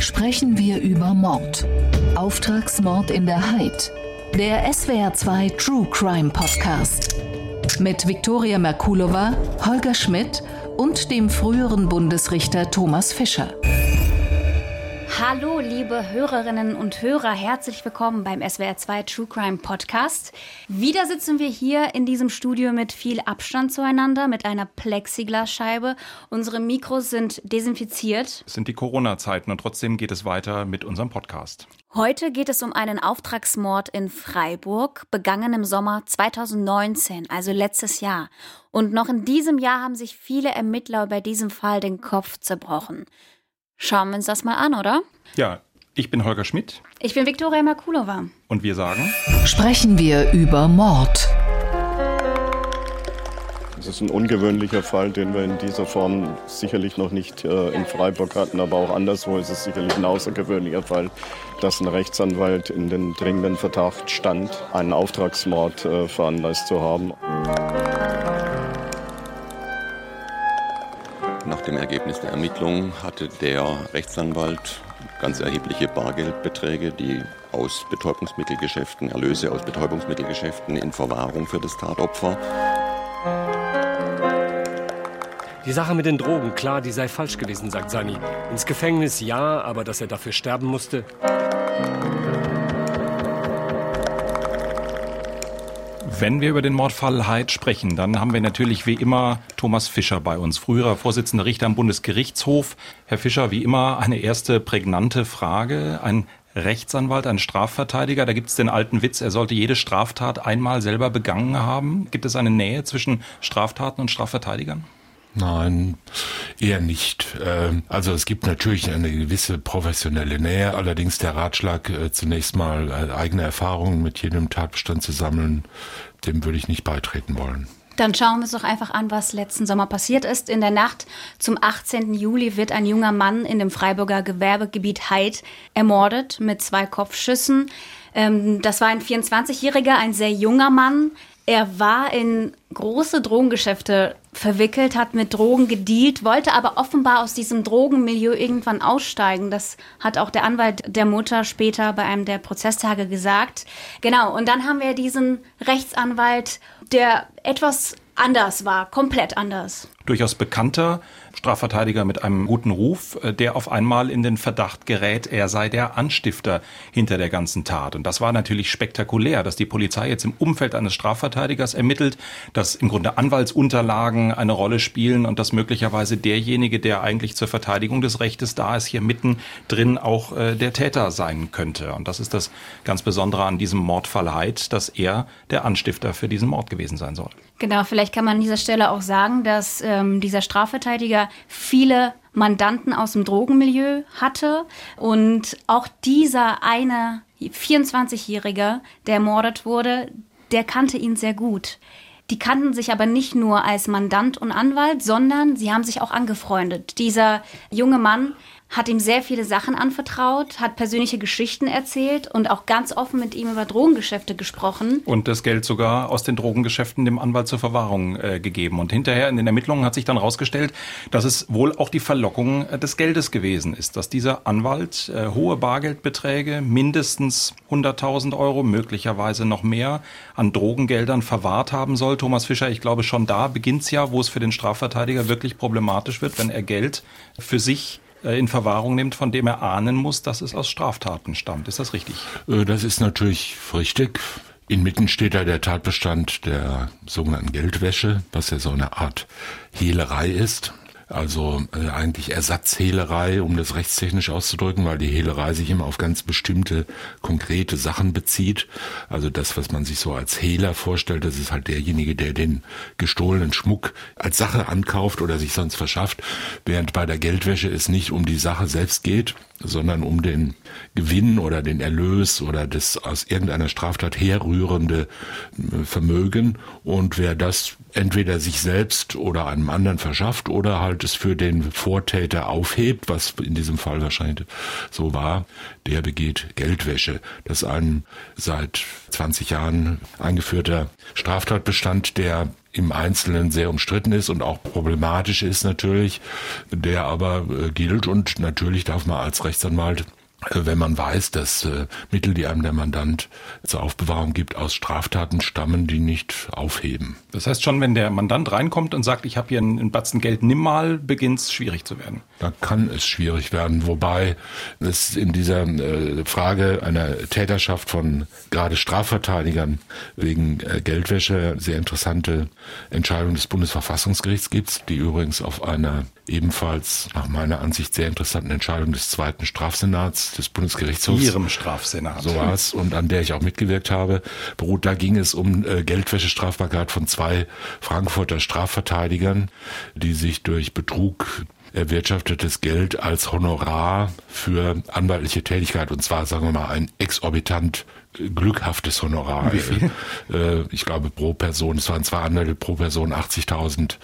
sprechen wir über Mord. Auftragsmord in der Heid. Der SWR2 True Crime Podcast. Mit Viktoria Merkulova, Holger Schmidt und dem früheren Bundesrichter Thomas Fischer. Hallo, liebe Hörerinnen und Hörer, herzlich willkommen beim SWR2 True Crime Podcast. Wieder sitzen wir hier in diesem Studio mit viel Abstand zueinander, mit einer Plexiglasscheibe. Unsere Mikros sind desinfiziert. Es sind die Corona-Zeiten und trotzdem geht es weiter mit unserem Podcast. Heute geht es um einen Auftragsmord in Freiburg, begangen im Sommer 2019, also letztes Jahr. Und noch in diesem Jahr haben sich viele Ermittler bei diesem Fall den Kopf zerbrochen. Schauen wir uns das mal an, oder? Ja, ich bin Holger Schmidt. Ich bin Viktoria Makulova. Und wir sagen. Sprechen wir über Mord. Es ist ein ungewöhnlicher Fall, den wir in dieser Form sicherlich noch nicht äh, in Freiburg hatten, aber auch anderswo ist es sicherlich ein außergewöhnlicher Fall, dass ein Rechtsanwalt in den dringenden Verdacht stand, einen Auftragsmord äh, veranlasst zu haben. Dem Ergebnis der Ermittlungen hatte der Rechtsanwalt ganz erhebliche Bargeldbeträge, die aus Betäubungsmittelgeschäften, Erlöse aus Betäubungsmittelgeschäften in Verwahrung für das Tatopfer. Die Sache mit den Drogen, klar, die sei falsch gewesen, sagt Sani. Ins Gefängnis ja, aber dass er dafür sterben musste. Wenn wir über den Mordfall Heid sprechen, dann haben wir natürlich wie immer Thomas Fischer bei uns, früherer Vorsitzender Richter am Bundesgerichtshof. Herr Fischer, wie immer eine erste prägnante Frage. Ein Rechtsanwalt, ein Strafverteidiger, da gibt es den alten Witz, er sollte jede Straftat einmal selber begangen haben. Gibt es eine Nähe zwischen Straftaten und Strafverteidigern? Nein, eher nicht. Ähm, also es gibt natürlich eine gewisse professionelle Nähe, allerdings der Ratschlag, äh, zunächst mal äh, eigene Erfahrungen mit jedem Tatbestand zu sammeln, dem würde ich nicht beitreten wollen. Dann schauen wir uns doch einfach an, was letzten Sommer passiert ist. In der Nacht zum 18. Juli wird ein junger Mann in dem Freiburger Gewerbegebiet Heid ermordet mit zwei Kopfschüssen. Ähm, das war ein 24-Jähriger, ein sehr junger Mann. Er war in große Drogengeschäfte verwickelt, hat mit Drogen gedealt, wollte aber offenbar aus diesem Drogenmilieu irgendwann aussteigen. Das hat auch der Anwalt der Mutter später bei einem der Prozesstage gesagt. Genau, und dann haben wir diesen Rechtsanwalt, der etwas anders war, komplett anders. Durchaus bekannter Strafverteidiger mit einem guten Ruf, äh, der auf einmal in den Verdacht gerät, er sei der Anstifter hinter der ganzen Tat. Und das war natürlich spektakulär, dass die Polizei jetzt im Umfeld eines Strafverteidigers ermittelt, dass im Grunde Anwaltsunterlagen eine Rolle spielen und dass möglicherweise derjenige, der eigentlich zur Verteidigung des Rechtes da ist, hier mittendrin auch äh, der Täter sein könnte. Und das ist das ganz Besondere an diesem Mordfall Heid, dass er der Anstifter für diesen Mord gewesen sein soll. Genau, vielleicht kann man an dieser Stelle auch sagen, dass ähm, dieser Strafverteidiger viele Mandanten aus dem Drogenmilieu hatte und auch dieser eine 24-Jährige, der ermordet wurde, der kannte ihn sehr gut. Die kannten sich aber nicht nur als Mandant und Anwalt, sondern sie haben sich auch angefreundet. Dieser junge Mann hat ihm sehr viele Sachen anvertraut, hat persönliche Geschichten erzählt und auch ganz offen mit ihm über Drogengeschäfte gesprochen. Und das Geld sogar aus den Drogengeschäften dem Anwalt zur Verwahrung äh, gegeben. Und hinterher in den Ermittlungen hat sich dann herausgestellt, dass es wohl auch die Verlockung äh, des Geldes gewesen ist, dass dieser Anwalt äh, hohe Bargeldbeträge, mindestens 100.000 Euro, möglicherweise noch mehr, an Drogengeldern verwahrt haben soll. Thomas Fischer, ich glaube, schon da beginnt es ja, wo es für den Strafverteidiger wirklich problematisch wird, wenn er Geld für sich in Verwahrung nimmt, von dem er ahnen muss, dass es aus Straftaten stammt. Ist das richtig? Äh, das ist natürlich richtig. Inmitten steht da der Tatbestand der sogenannten Geldwäsche, was ja so eine Art Hehlerei ist. Also äh, eigentlich Ersatzhehlerei, um das rechtstechnisch auszudrücken, weil die Hehlerei sich immer auf ganz bestimmte konkrete Sachen bezieht. Also das, was man sich so als Hehler vorstellt, das ist halt derjenige, der den gestohlenen Schmuck als Sache ankauft oder sich sonst verschafft, während bei der Geldwäsche es nicht um die Sache selbst geht, sondern um den Gewinn oder den Erlös oder das aus irgendeiner Straftat herrührende äh, Vermögen. Und wer das entweder sich selbst oder einem anderen verschafft oder halt es für den Vortäter aufhebt, was in diesem Fall wahrscheinlich so war, der begeht Geldwäsche. Das ist ein seit 20 Jahren eingeführter Straftatbestand, der im Einzelnen sehr umstritten ist und auch problematisch ist natürlich, der aber äh, gilt und natürlich darf man als Rechtsanwalt wenn man weiß, dass äh, Mittel, die einem der Mandant zur Aufbewahrung gibt, aus Straftaten stammen, die nicht aufheben. Das heißt schon, wenn der Mandant reinkommt und sagt, ich habe hier einen Batzen Geld, nimm mal, beginnt es schwierig zu werden. Da kann es schwierig werden, wobei es in dieser äh, Frage einer Täterschaft von gerade Strafverteidigern wegen äh, Geldwäsche sehr interessante Entscheidung des Bundesverfassungsgerichts gibt, die übrigens auf einer ebenfalls nach meiner Ansicht sehr interessanten Entscheidung des zweiten Strafsenats des Bundesgerichtshofs. Ihrem Strafsenat. So war es und an der ich auch mitgewirkt habe, beruht. Da ging es um äh, Geldwäschestrafbarkeit von zwei Frankfurter Strafverteidigern, die sich durch Betrug erwirtschaftetes Geld als Honorar für anwaltliche Tätigkeit und zwar sagen wir mal ein exorbitant glückhaftes Honorar. Viel? Äh, ich glaube pro Person, es waren zwei Anwälte pro Person 80.000 mhm.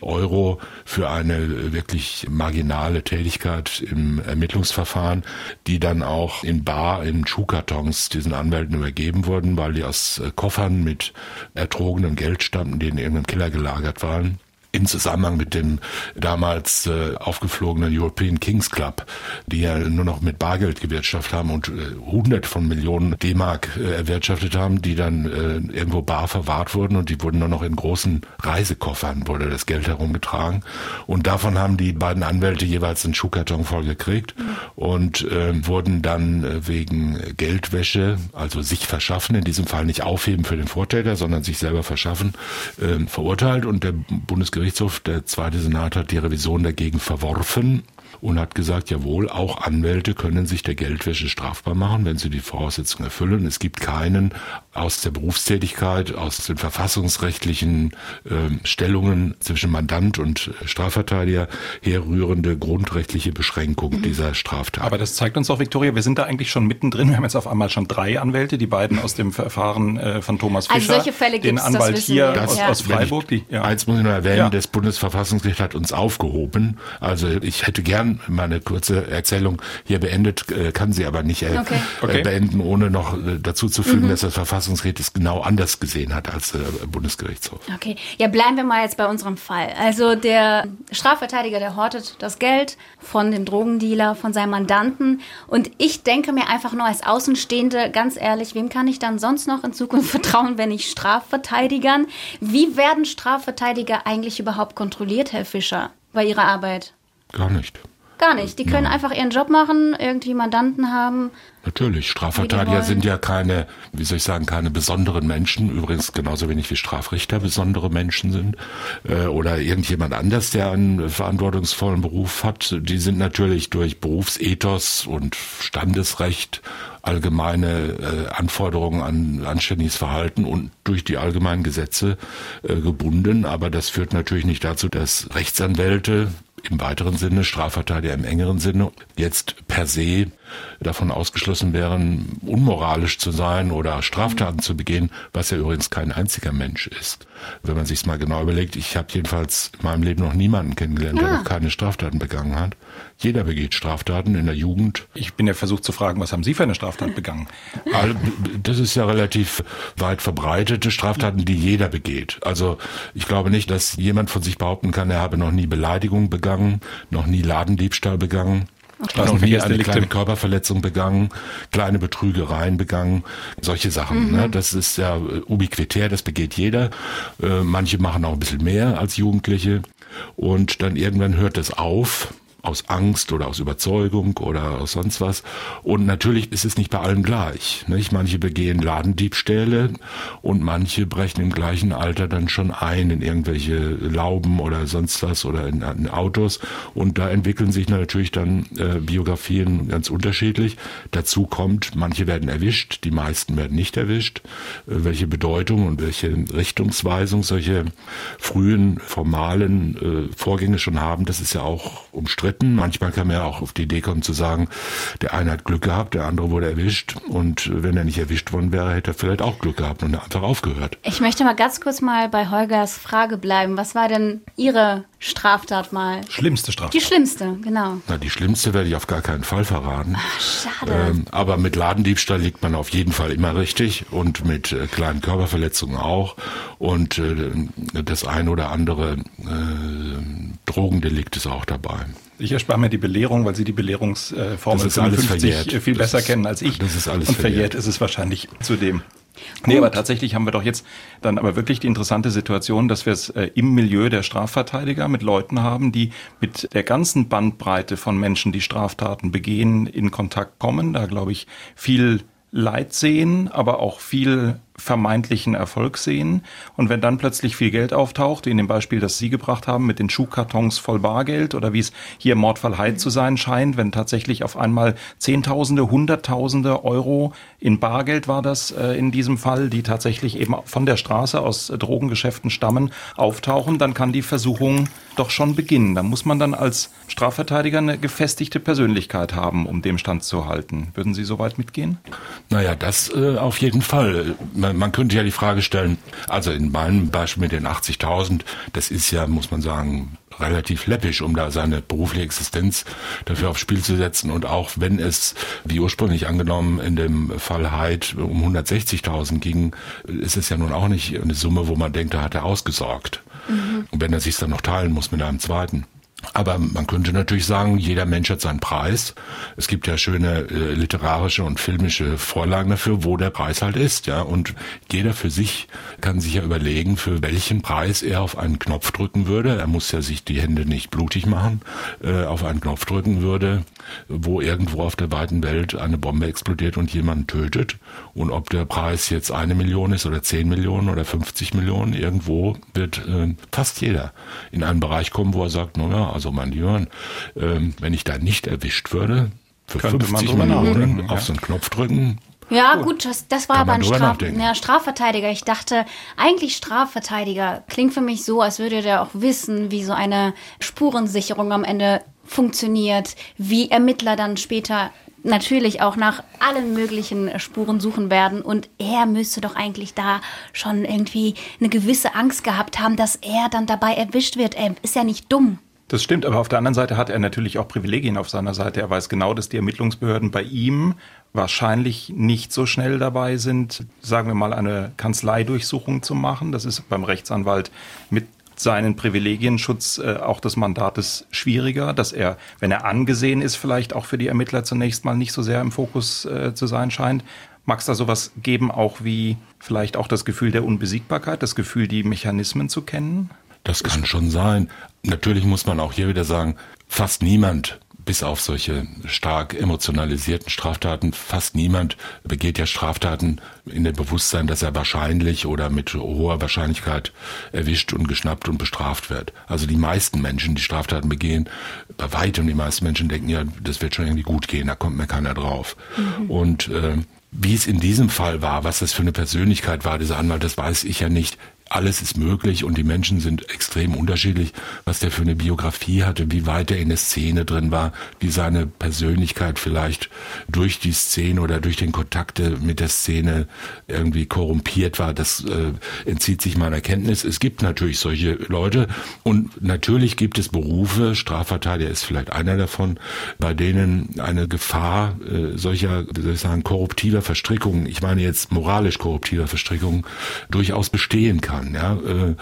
Euro für eine wirklich marginale Tätigkeit im Ermittlungsverfahren, die dann auch in Bar in Schuhkartons diesen Anwälten übergeben wurden, weil die aus Koffern mit ertrogenem Geld stammten, die in irgendeinem Keller gelagert waren im Zusammenhang mit dem damals äh, aufgeflogenen European Kings Club, die ja nur noch mit Bargeld gewirtschaftet haben und äh, hundert von Millionen D-Mark äh, erwirtschaftet haben, die dann äh, irgendwo bar verwahrt wurden und die wurden nur noch in großen Reisekoffern, wurde das Geld herumgetragen. Und davon haben die beiden Anwälte jeweils einen Schuhkarton voll gekriegt mhm. und äh, wurden dann äh, wegen Geldwäsche, also sich verschaffen, in diesem Fall nicht aufheben für den Vortäter, sondern sich selber verschaffen, äh, verurteilt und der Bundesgerichtshof Bundesgerichtshof, der zweite Senat, hat die Revision dagegen verworfen und hat gesagt, jawohl, auch Anwälte können sich der Geldwäsche strafbar machen, wenn sie die Voraussetzungen erfüllen. Es gibt keinen aus der Berufstätigkeit, aus den verfassungsrechtlichen äh, Stellungen zwischen Mandant und Strafverteidiger herrührende grundrechtliche Beschränkung mhm. dieser Straftat. Aber das zeigt uns auch, Viktoria, wir sind da eigentlich schon mittendrin. Wir haben jetzt auf einmal schon drei Anwälte, die beiden aus dem Verfahren äh, von Thomas also Fischer, also solche Fälle den Anwalt hier aus, ja. aus, Freiburg. Die, ja. Eins muss ich noch erwähnen, ja. das Bundesverfassungsgericht hat uns aufgehoben. Also ich hätte gern meine kurze Erzählung hier beendet, äh, kann sie aber nicht äh, okay. Okay. beenden, ohne noch äh, dazu zu fügen, mhm. dass das Verfassungsgericht es genau anders gesehen hat als der Bundesgerichtshof. Okay, ja, bleiben wir mal jetzt bei unserem Fall. Also der Strafverteidiger, der hortet das Geld von dem Drogendealer, von seinem Mandanten. Und ich denke mir einfach nur als Außenstehende, ganz ehrlich, wem kann ich dann sonst noch in Zukunft vertrauen, wenn nicht Strafverteidigern? Wie werden Strafverteidiger eigentlich überhaupt kontrolliert, Herr Fischer, bei ihrer Arbeit? Gar nicht. Gar nicht. Die können ja. einfach ihren Job machen, irgendwie Mandanten haben. Natürlich. Strafverteidiger sind ja keine, wie soll ich sagen, keine besonderen Menschen. Übrigens genauso wenig wie Strafrichter besondere Menschen sind. Äh, oder irgendjemand anders, der einen verantwortungsvollen Beruf hat. Die sind natürlich durch Berufsethos und Standesrecht allgemeine äh, Anforderungen an anständiges Verhalten und durch die allgemeinen Gesetze äh, gebunden. Aber das führt natürlich nicht dazu, dass Rechtsanwälte im weiteren Sinne, Strafverteidiger im engeren Sinne, jetzt per se davon ausgeschlossen wären, unmoralisch zu sein oder Straftaten zu begehen, was ja übrigens kein einziger Mensch ist. Wenn man sich mal genau überlegt, ich habe jedenfalls in meinem Leben noch niemanden kennengelernt, der ah. noch keine Straftaten begangen hat. Jeder begeht Straftaten in der Jugend. Ich bin ja versucht zu fragen, was haben Sie für eine Straftat begangen? Das ist ja relativ weit verbreitete Straftaten, die jeder begeht. Also ich glaube nicht, dass jemand von sich behaupten kann, er habe noch nie Beleidigung begangen, noch nie Ladendiebstahl begangen. Noch nie eine kleine Körperverletzung begangen, kleine Betrügereien begangen, solche Sachen. Mhm. Ne? Das ist ja ubiquitär, das begeht jeder. Äh, manche machen auch ein bisschen mehr als Jugendliche. Und dann irgendwann hört es auf aus Angst oder aus Überzeugung oder aus sonst was. Und natürlich ist es nicht bei allen gleich. Nicht? Manche begehen Ladendiebstähle und manche brechen im gleichen Alter dann schon ein in irgendwelche Lauben oder sonst was oder in, in Autos. Und da entwickeln sich natürlich dann äh, Biografien ganz unterschiedlich. Dazu kommt, manche werden erwischt, die meisten werden nicht erwischt. Äh, welche Bedeutung und welche Richtungsweisung solche frühen formalen äh, Vorgänge schon haben, das ist ja auch umstritten retten. Manchmal kann man ja auch auf die Idee kommen zu sagen, der eine hat Glück gehabt, der andere wurde erwischt und wenn er nicht erwischt worden wäre, hätte er vielleicht auch Glück gehabt und einfach aufgehört. Ich möchte mal ganz kurz mal bei Holgers Frage bleiben. Was war denn Ihre Straftat mal? Schlimmste Straftat. Die schlimmste, genau. Na, die schlimmste werde ich auf gar keinen Fall verraten. Ach, schade. Ähm, aber mit Ladendiebstahl liegt man auf jeden Fall immer richtig und mit äh, kleinen Körperverletzungen auch. Und äh, das ein oder andere äh, Drogendelikt ist auch dabei. Ich erspare mir die Belehrung, weil Sie die Belehrungsformel Das ist alles 55 verjährt. viel Das besser ist- kennen als ich. das ist alles Und verjährt verjährt. ist es wahrscheinlich zudem. Nee, aber tatsächlich haben wir doch jetzt dann aber wirklich die interessante Situation, dass wir es äh, im Milieu der Strafverteidiger mit Leuten haben, die mit der ganzen Bandbreite von Menschen, die Straftaten begehen, in Kontakt kommen. Da glaube ich viel Leid sehen, aber auch viel vermeintlichen Erfolg sehen. Und wenn dann plötzlich viel Geld auftaucht, wie in dem Beispiel, das Sie gebracht haben, mit den Schuhkartons voll Bargeld oder wie es hier im Mordfall Heid zu sein scheint, wenn tatsächlich auf einmal Zehntausende, Hunderttausende Euro in Bargeld war das äh, in diesem Fall, die tatsächlich eben von der Straße aus äh, Drogengeschäften stammen, auftauchen, dann kann die Versuchung doch schon beginnen. Da muss man dann als Strafverteidiger eine gefestigte Persönlichkeit haben, um dem Stand zu halten. Würden Sie soweit mitgehen? Naja, das äh, auf jeden Fall. Man, man könnte ja die Frage stellen, also in meinem Beispiel mit den 80.000, das ist ja, muss man sagen, relativ läppisch, um da seine berufliche Existenz dafür aufs Spiel zu setzen. Und auch wenn es, wie ursprünglich angenommen, in dem Fall Hyde um 160.000 ging, ist es ja nun auch nicht eine Summe, wo man denkt, da hat er ausgesorgt. Und wenn er sich dann noch teilen muss mit einem zweiten. Aber man könnte natürlich sagen, jeder Mensch hat seinen Preis. Es gibt ja schöne äh, literarische und filmische Vorlagen dafür, wo der Preis halt ist, ja. Und jeder für sich kann sich ja überlegen, für welchen Preis er auf einen Knopf drücken würde. Er muss ja sich die Hände nicht blutig machen, äh, auf einen Knopf drücken würde, wo irgendwo auf der weiten Welt eine Bombe explodiert und jemanden tötet. Und ob der Preis jetzt eine Million ist oder zehn Millionen oder 50 Millionen, irgendwo wird äh, fast jeder in einen Bereich kommen, wo er sagt, naja, also mein Jörn, ähm, wenn ich da nicht erwischt würde, für Könnte man 50 drüber Millionen nachdenken, auf ja. so einen Knopf drücken, Ja, gut, das, das war Kann aber ein Straf ja, Strafverteidiger. Ich dachte, eigentlich Strafverteidiger klingt für mich so, als würde der auch wissen, wie so eine Spurensicherung am Ende funktioniert, wie Ermittler dann später natürlich auch nach allen möglichen Spuren suchen werden. Und er müsste doch eigentlich da schon irgendwie eine gewisse Angst gehabt haben, dass er dann dabei erwischt wird. Er ist ja nicht dumm. Das stimmt, aber auf der anderen Seite hat er natürlich auch Privilegien auf seiner Seite. Er weiß genau, dass die Ermittlungsbehörden bei ihm wahrscheinlich nicht so schnell dabei sind, sagen wir mal, eine Kanzleidurchsuchung zu machen. Das ist beim Rechtsanwalt mit seinen Privilegienschutz äh, auch des Mandates schwieriger, dass er, wenn er angesehen ist, vielleicht auch für die Ermittler zunächst mal nicht so sehr im Fokus äh, zu sein scheint. Mag es da sowas geben, auch wie vielleicht auch das Gefühl der Unbesiegbarkeit, das Gefühl, die Mechanismen zu kennen? Das kann schon sein. Natürlich muss man auch hier wieder sagen, fast niemand, bis auf solche stark emotionalisierten Straftaten, fast niemand begeht ja Straftaten in dem Bewusstsein, dass er wahrscheinlich oder mit hoher Wahrscheinlichkeit erwischt und geschnappt und bestraft wird. Also die meisten Menschen, die Straftaten begehen, bei weitem die meisten Menschen denken ja, das wird schon irgendwie gut gehen, da kommt mir keiner drauf. Und äh, wie es in diesem Fall war, was das für eine Persönlichkeit war, dieser Anwalt, das weiß ich ja nicht. Alles ist möglich und die Menschen sind extrem unterschiedlich, was der für eine Biografie hatte, wie weit er in der Szene drin war, wie seine Persönlichkeit vielleicht durch die Szene oder durch den Kontakt mit der Szene irgendwie korrumpiert war. Das äh, entzieht sich meiner Kenntnis. Es gibt natürlich solche Leute und natürlich gibt es Berufe, Strafverteidiger ist vielleicht einer davon, bei denen eine Gefahr äh, solcher, wie soll ich sagen, korruptiver Verstrickungen, ich meine jetzt moralisch korruptiver Verstrickungen, durchaus bestehen kann. Ja, äh,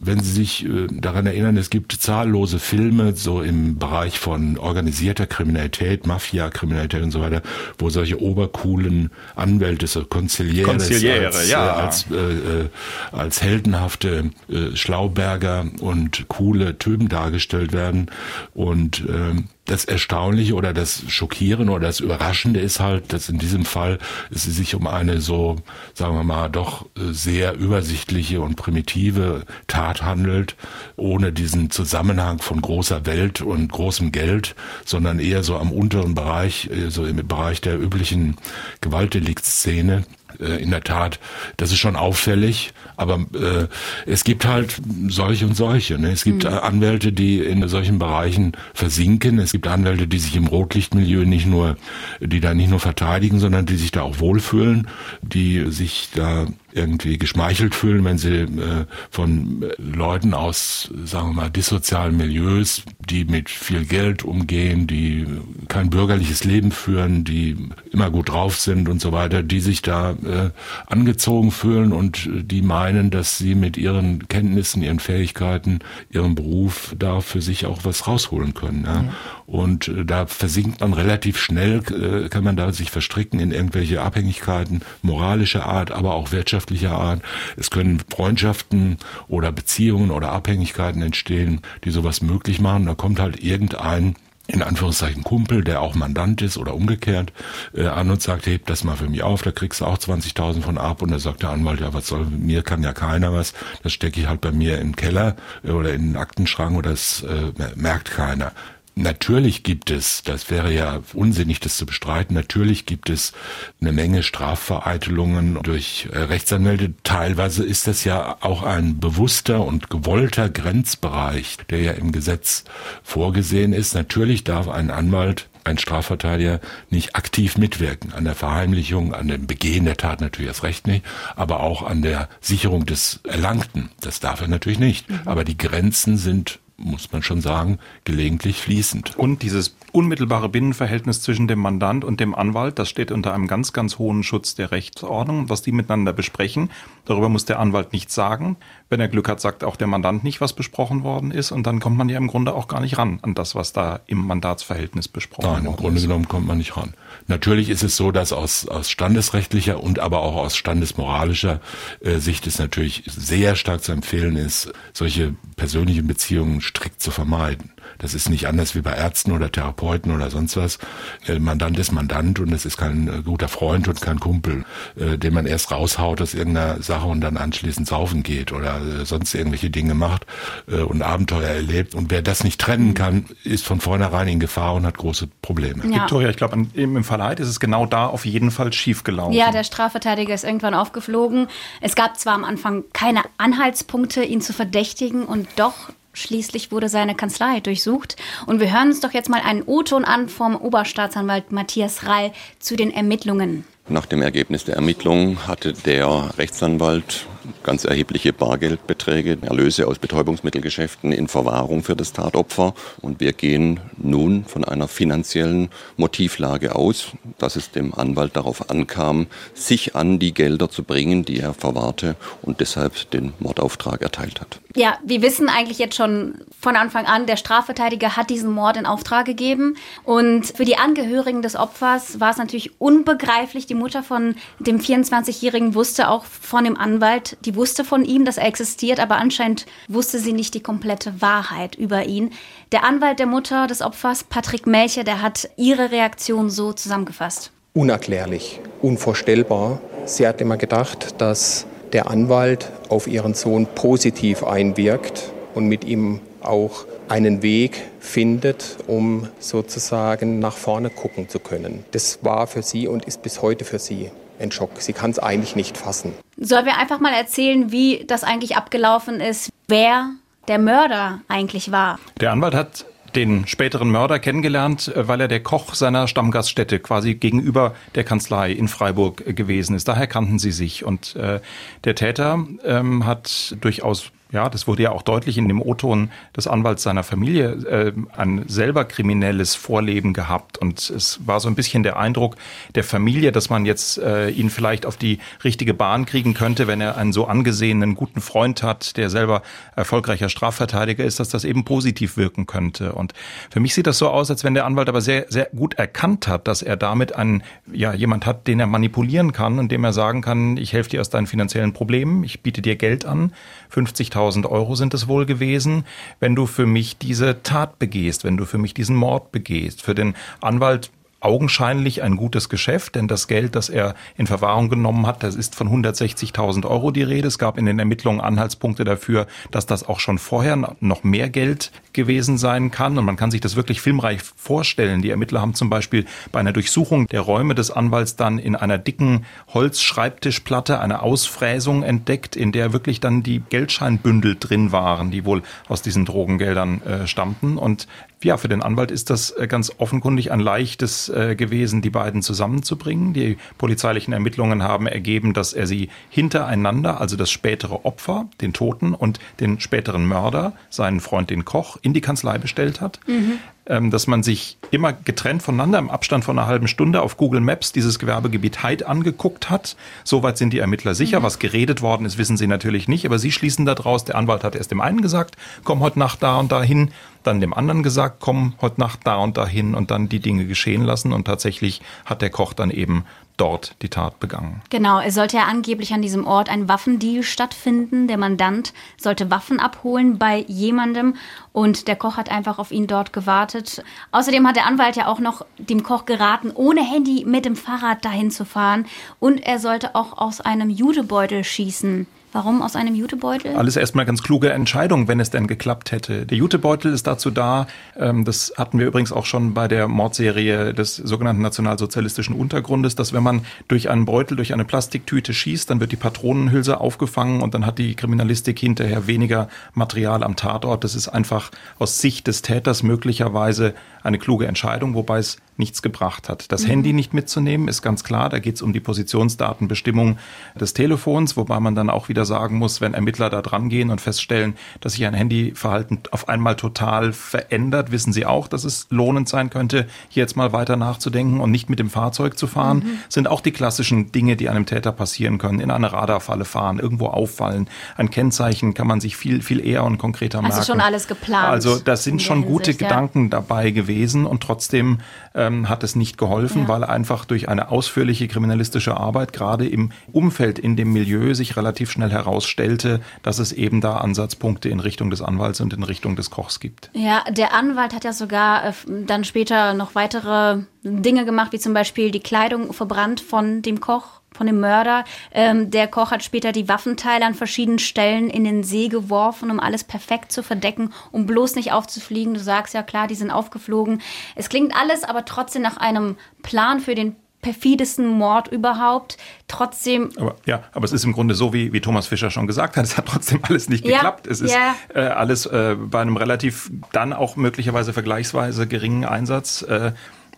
wenn Sie sich äh, daran erinnern, es gibt zahllose Filme so im Bereich von organisierter Kriminalität, Mafia-Kriminalität und so weiter, wo solche obercoolen Anwälte, so Konziliäre, Konziliäre, als, ja. äh, als, äh, äh, als heldenhafte äh, Schlauberger und coole Typen dargestellt werden und ähm, das Erstaunliche oder das Schockierende oder das Überraschende ist halt, dass in diesem Fall es sich um eine so, sagen wir mal, doch äh, sehr übersichtliche und primitive Tat handelt, ohne diesen Zusammenhang von großer Welt und großem Geld, sondern eher so am unteren Bereich, äh, so im Bereich der üblichen Gewaltdeliktsszene Äh, in der Tat, das ist schon auffällig, aber äh, es gibt halt solche und solche. Ne? Es gibt mhm. Anwälte, die in solchen Bereichen versinken. Es gibt Anwälte, die sich im Rotlichtmilieu nicht nur, die da nicht nur verteidigen, sondern die sich da auch wohlfühlen, die sich da irgendwie geschmeichelt fühlen, wenn sie äh, von Leuten aus, sagen wir mal, dissozialen Milieus, die mit viel Geld umgehen, die kein bürgerliches Leben führen, die immer gut drauf sind und so weiter, die sich da äh, angezogen fühlen und die meinen, dass sie mit ihren Kenntnissen, ihren Fähigkeiten, ihrem Beruf da für sich auch was rausholen können. Ja? Mhm. Und äh, da versinkt man relativ schnell, äh, kann man da sich verstricken in irgendwelche Abhängigkeiten moralischer Art, aber auch wirtschaftlicher Art. Es können Freundschaften oder Beziehungen oder Abhängigkeiten entstehen, die sowas möglich machen. Da kommt halt irgendein in Anführungszeichen Kumpel, der auch Mandant ist oder umgekehrt, äh, an und sagt, heb das mal für mich auf, da kriegst du auch 20.000 von ab. Und da sagt der Anwalt, ja, was soll, mir kann ja keiner was, das stecke ich halt bei mir im Keller äh, oder in den Aktenschrank oder das äh, merkt keiner. Natürlich gibt es, das wäre ja unsinnig, das zu bestreiten, natürlich gibt es eine Menge Strafvereitelungen durch äh, Rechtsanwälte. Teilweise ist das ja auch ein bewusster und gewollter Grenzbereich, der ja im Gesetz vorgesehen ist. Natürlich darf ein Anwalt ein Strafverteidiger nicht aktiv mitwirken an der Verheimlichung, an dem Begehen der Tat natürlich erst recht nicht, aber auch an der Sicherung des Erlangten. Das darf er natürlich nicht. Mhm. Aber die Grenzen sind muss man schon sagen, gelegentlich fließend. Und dieses unmittelbare Binnenverhältnis zwischen dem Mandant und dem Anwalt, das steht unter einem ganz, ganz hohen Schutz der Rechtsordnung, was die miteinander besprechen. Darüber muss der Anwalt nichts sagen. Wenn er Glück hat, sagt auch der Mandant nicht, was besprochen worden ist. Und dann kommt man ja im Grunde auch gar nicht ran an das, was da im Mandatsverhältnis besprochen Nein, worden ist. Nein, im Grunde genommen kommt man nicht ran. Natürlich ist es so, dass aus, aus standesrechtlicher und aber auch aus standesmoralischer äh, Sicht es natürlich sehr stark zu empfehlen ist, solche persönlichen Beziehungen strikt zu vermeiden. Das ist nicht anders wie bei Ärzten oder Therapeuten oder sonst was. Äh, Mandant ist Mandant und es ist kein äh, guter Freund und kein Kumpel, äh, den man erst raushaut aus irgendeiner Sache und dann anschließend saufen geht oder sonst irgendwelche Dinge macht und Abenteuer erlebt. Und wer das nicht trennen kann, ist von vornherein in Gefahr und hat große Probleme. Ja. Victoria, ich glaube, im Verleih ist es genau da auf jeden Fall schiefgelaufen. Ja, der Strafverteidiger ist irgendwann aufgeflogen. Es gab zwar am Anfang keine Anhaltspunkte, ihn zu verdächtigen und doch Schließlich wurde seine Kanzlei durchsucht. Und wir hören uns doch jetzt mal einen O-Ton an vom Oberstaatsanwalt Matthias Rall zu den Ermittlungen. Nach dem Ergebnis der Ermittlungen hatte der Rechtsanwalt ganz erhebliche Bargeldbeträge, Erlöse aus Betäubungsmittelgeschäften in Verwahrung für das Tatopfer. Und wir gehen nun von einer finanziellen Motivlage aus, dass es dem Anwalt darauf ankam, sich an die Gelder zu bringen, die er verwahrte und deshalb den Mordauftrag erteilt hat. Ja, wir wissen eigentlich jetzt schon von Anfang an, der Strafverteidiger hat diesen Mord in Auftrag gegeben. Und für die Angehörigen des Opfers war es natürlich unbegreiflich. Die Mutter von dem 24-Jährigen wusste auch von dem Anwalt, die wusste von ihm, dass er existiert, aber anscheinend wusste sie nicht die komplette Wahrheit über ihn. Der Anwalt der Mutter des Opfers, Patrick Melcher, der hat ihre Reaktion so zusammengefasst. Unerklärlich, unvorstellbar. Sie hat immer gedacht, dass der Anwalt auf ihren Sohn positiv einwirkt und mit ihm auch einen Weg findet, um sozusagen nach vorne gucken zu können. Das war für sie und ist bis heute für sie ein Schock. Sie kann es eigentlich nicht fassen. Sollen wir einfach mal erzählen, wie das eigentlich abgelaufen ist, wer der Mörder eigentlich war? Der Anwalt hat den späteren Mörder kennengelernt, äh, weil er der Koch seiner Stammgaststätte quasi gegenüber der Kanzlei in Freiburg äh, gewesen ist. Daher kannten sie sich. Und äh, der Täter ähm, hat durchaus ja, das wurde ja auch deutlich in dem O-Ton des Anwalts seiner Familie, äh, ein selber kriminelles Vorleben gehabt. Und es war so ein bisschen der Eindruck der Familie, dass man jetzt äh, ihn vielleicht auf die richtige Bahn kriegen könnte, wenn er einen so angesehenen guten Freund hat, der selber erfolgreicher Strafverteidiger ist, dass das eben positiv wirken könnte. Und für mich sieht das so aus, als wenn der Anwalt aber sehr, sehr gut erkannt hat, dass er damit einen, ja, jemand hat, den er manipulieren kann und dem er sagen kann, ich helfe dir aus deinen finanziellen Problemen, ich biete dir Geld an, 50.000 1000 Euro sind es wohl gewesen, wenn du für mich diese Tat begehst, wenn du für mich diesen Mord begehst. Für den Anwalt augenscheinlich ein gutes Geschäft, denn das Geld, das er in Verwahrung genommen hat, das ist von 160.000 Euro die Rede. Es gab in den Ermittlungen Anhaltspunkte dafür, dass das auch schon vorher noch mehr Geld gewesen sein kann. Und man kann sich das wirklich filmreich vorstellen. Die Ermittler haben zum Beispiel bei einer Durchsuchung der Räume des Anwalts dann in einer dicken Holzschreibtischplatte eine Ausfräsung entdeckt, in der wirklich dann die Geldscheinbündel drin waren, die wohl aus diesen Drogengeldern äh, stammten. Und ja, für den Anwalt ist das äh, ganz offenkundig ein leichtes äh, gewesen, die beiden zusammenzubringen. Die polizeilichen Ermittlungen haben ergeben, dass er sie hintereinander, also das spätere Opfer, den Toten und den späteren Mörder, seinen Freund den Koch, in die Kanzlei bestellt hat. Mhm. Ähm, dass man sich immer getrennt voneinander im Abstand von einer halben Stunde auf Google Maps dieses Gewerbegebiet Heid angeguckt hat. Soweit sind die Ermittler sicher. Mhm. Was geredet worden ist, wissen sie natürlich nicht. Aber sie schließen daraus, der Anwalt hat erst dem einen gesagt, komm heute Nacht da und dahin, dann dem anderen gesagt, komm heute Nacht da und dahin und dann die Dinge geschehen lassen. Und tatsächlich hat der Koch dann eben dort die Tat begangen. Genau, es sollte ja angeblich an diesem Ort ein Waffendeal stattfinden. Der Mandant sollte Waffen abholen bei jemandem und der Koch hat einfach auf ihn dort gewartet. Außerdem hat der Anwalt ja auch noch dem Koch geraten, ohne Handy mit dem Fahrrad dahin zu fahren und er sollte auch aus einem Judebeutel schießen. Warum aus einem Jutebeutel? Alles erstmal ganz kluge Entscheidung, wenn es denn geklappt hätte. Der Jutebeutel ist dazu da, ähm, das hatten wir übrigens auch schon bei der Mordserie des sogenannten nationalsozialistischen Untergrundes, dass wenn man durch einen Beutel, durch eine Plastiktüte schießt, dann wird die Patronenhülse aufgefangen und dann hat die Kriminalistik hinterher weniger Material am Tatort. Das ist einfach aus Sicht des Täters möglicherweise eine kluge Entscheidung, wobei es nichts gebracht hat. Das mhm. Handy nicht mitzunehmen, ist ganz klar. Da geht es um die Positionsdatenbestimmung des Telefons, wobei man dann auch wieder sagen muss, wenn Ermittler da dran gehen und feststellen, dass sich ein Handyverhalten auf einmal total verändert, wissen sie auch, dass es lohnend sein könnte, hier jetzt mal weiter nachzudenken und nicht mit dem Fahrzeug zu fahren. Mhm. Sind auch die klassischen Dinge, die einem Täter passieren können. In eine Radarfalle fahren, irgendwo auffallen. Ein Kennzeichen kann man sich viel, viel eher und konkreter also merken. Also schon alles geplant. Also das sind schon gute Hinsicht, Gedanken ja. dabei gewesen und trotzdem ähm, hat es nicht geholfen, ja. weil einfach durch eine ausführliche kriminalistische Arbeit gerade im Umfeld, in dem Milieu sich relativ schnell herausstellte, dass es eben da Ansatzpunkte in Richtung des Anwalts und in Richtung des Kochs gibt. Ja, der Anwalt hat ja sogar äh, dann später noch weitere Dinge gemacht, wie zum Beispiel die Kleidung verbrannt von dem Koch von dem Mörder. Ähm, der Koch hat später die Waffenteile an verschiedenen Stellen in den See geworfen, um alles perfekt zu verdecken, um bloß nicht aufzufliegen. Du sagst ja klar, die sind aufgeflogen. Es klingt alles aber trotzdem nach einem Plan für den perfidesten Mord überhaupt. Trotzdem. Aber, ja, aber es ist im Grunde so, wie, wie Thomas Fischer schon gesagt hat, es hat trotzdem alles nicht ja, geklappt. Es ist ja. äh, alles äh, bei einem relativ dann auch möglicherweise vergleichsweise geringen Einsatz. Äh,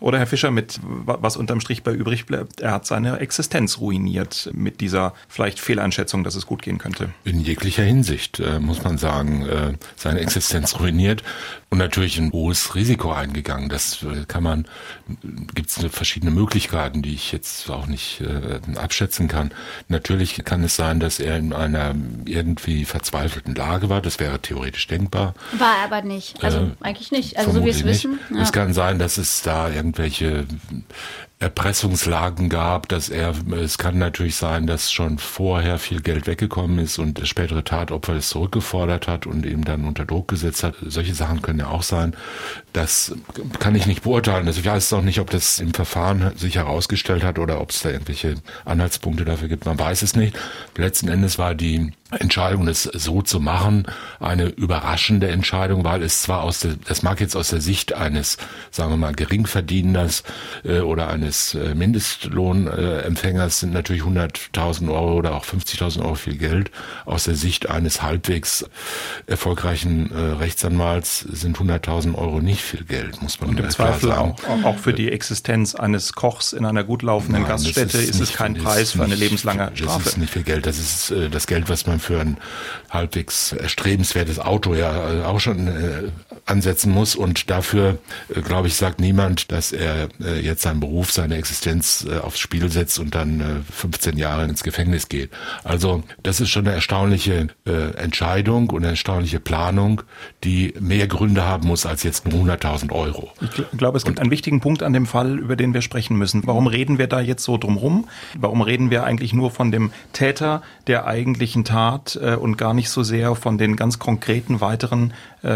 oder Herr Fischer, mit was unterm Strich bei übrig bleibt, er hat seine Existenz ruiniert mit dieser vielleicht Fehleinschätzung, dass es gut gehen könnte. In jeglicher Hinsicht, äh, muss man sagen, äh, seine Existenz ruiniert und natürlich ein hohes Risiko eingegangen. Das äh, kann man, gibt es verschiedene Möglichkeiten, die ich jetzt auch nicht äh, abschätzen kann. Natürlich kann es sein, dass er in einer irgendwie verzweifelten Lage war. Das wäre theoretisch denkbar. War er aber nicht. Also äh, eigentlich nicht. Also so wie wir es wissen. Ja. Es kann sein, dass es da irgendwelche Erpressungslagen gab, dass er, es kann natürlich sein, dass schon vorher viel Geld weggekommen ist und das spätere Tatopfer es zurückgefordert hat und ihm dann unter Druck gesetzt hat. Solche Sachen können ja auch sein. Das kann ich nicht beurteilen. Also ich weiß auch nicht, ob das im Verfahren sich herausgestellt hat oder ob es da irgendwelche Anhaltspunkte dafür gibt. Man weiß es nicht. Letzten Endes war die Entscheidung, das so zu machen, eine überraschende Entscheidung, weil es zwar aus der, das mag jetzt aus der Sicht eines, sagen wir mal, Geringverdieners äh, oder eines äh, Mindestlohnempfängers sind natürlich 100.000 Euro oder auch 50.000 Euro viel Geld. Aus der Sicht eines halbwegs erfolgreichen äh, Rechtsanwalts sind 100.000 Euro nicht viel Geld, muss man Und im Zweifel sagen. Auch, auch für die Existenz eines Kochs in einer gut laufenden Nein, Gaststätte ist, ist, es kein Preis für eine lebenslange Strafe. Das ist nicht viel Geld. Das ist äh, das Geld, was man für ein halbwegs erstrebenswertes Auto ja auch schon ansetzen muss. Und dafür, äh, glaube ich, sagt niemand, dass er äh, jetzt seinen Beruf, seine Existenz äh, aufs Spiel setzt und dann 15 Jahre ins Gefängnis geht. Also das ist schon eine erstaunliche Entscheidung und eine erstaunliche Planung, die mehr Gründe haben muss als jetzt nur 100.000 Euro. Ich glaube, es gibt und, einen wichtigen Punkt an dem Fall, über den wir sprechen müssen. Warum reden wir da jetzt so drumrum? Warum reden wir eigentlich nur von dem Täter der eigentlichen Tat und gar nicht so sehr von den ganz konkreten weiteren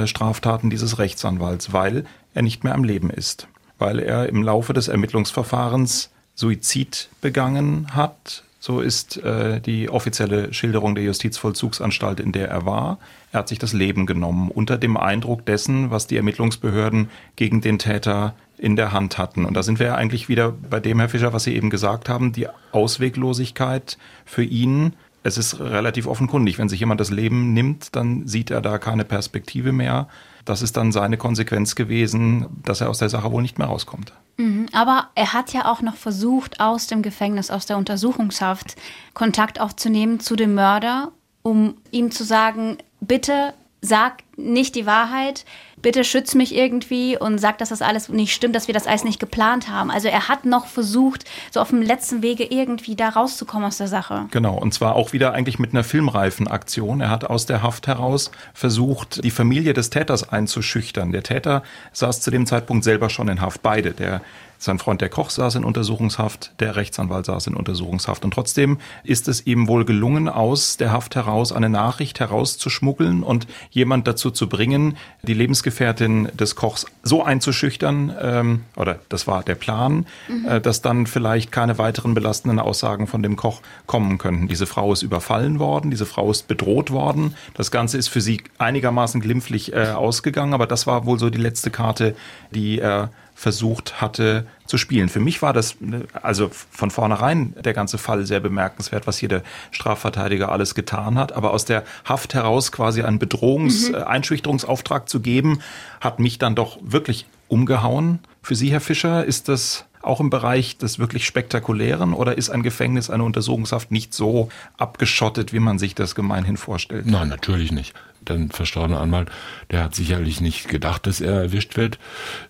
Straftaten dieses Rechtsanwalts, weil er nicht mehr am Leben ist. weil er im Laufe des Ermittlungsverfahrens Suizid begangen hat. So ist äh, die offizielle Schilderung der Justizvollzugsanstalt, in der er war. Er hat sich das Leben genommen unter dem Eindruck dessen, was die Ermittlungsbehörden gegen den Täter in der Hand hatten. Und da sind wir ja eigentlich wieder bei dem, Herr Fischer, was Sie eben gesagt haben, die Ausweglosigkeit für ihn. Es ist relativ offenkundig, wenn sich jemand das Leben nimmt, dann sieht er da keine Perspektive mehr. Das ist dann seine Konsequenz gewesen, dass er aus der Sache wohl nicht mehr rauskommt. Mhm, aber er hat ja auch noch versucht, aus dem Gefängnis, aus der Untersuchungshaft Kontakt aufzunehmen zu dem Mörder, um ihm zu sagen, bitte sag nicht die Wahrheit, bitte schütz mich irgendwie und sag, dass das alles nicht stimmt, dass wir das alles nicht geplant haben. Also er hat noch versucht, so auf dem letzten Wege irgendwie da rauszukommen aus der Sache. Genau, und zwar auch wieder eigentlich mit einer filmreifen Aktion. Er hat aus der Haft heraus versucht, die Familie des Täters einzuschüchtern. Der Täter saß zu dem Zeitpunkt selber schon in Haft, beide. Der sein Freund der Koch saß in Untersuchungshaft, der Rechtsanwalt saß in Untersuchungshaft. Und trotzdem ist es ihm wohl gelungen, aus der Haft heraus eine Nachricht herauszuschmuggeln und jemand dazu zu bringen, die Lebensgefährtin des Kochs so einzuschüchtern, ähm, oder das war der Plan, mhm. äh, dass dann vielleicht keine weiteren belastenden Aussagen von dem Koch kommen könnten. Diese Frau ist überfallen worden, diese Frau ist bedroht worden. Das Ganze ist für sie einigermaßen glimpflich äh, ausgegangen, aber das war wohl so die letzte Karte, die er versucht hatte zu spielen. Für mich war das also von vornherein der ganze Fall sehr bemerkenswert, was hier der Strafverteidiger alles getan hat. Aber aus der Haft heraus quasi einen Bedrohungs-, mhm. Äh, Einschüchterungsauftrag zu geben, hat mich dann doch wirklich umgehauen. Für Sie, Herr Fischer, ist das auch im Bereich des wirklich Spektakulären oder ist ein Gefängnis, eine Untersuchungshaft nicht so abgeschottet, wie man sich das gemeinhin vorstellt? Nein, natürlich nicht dann verstorbene Anwalt, der hat sicherlich nicht gedacht, dass er erwischt wird.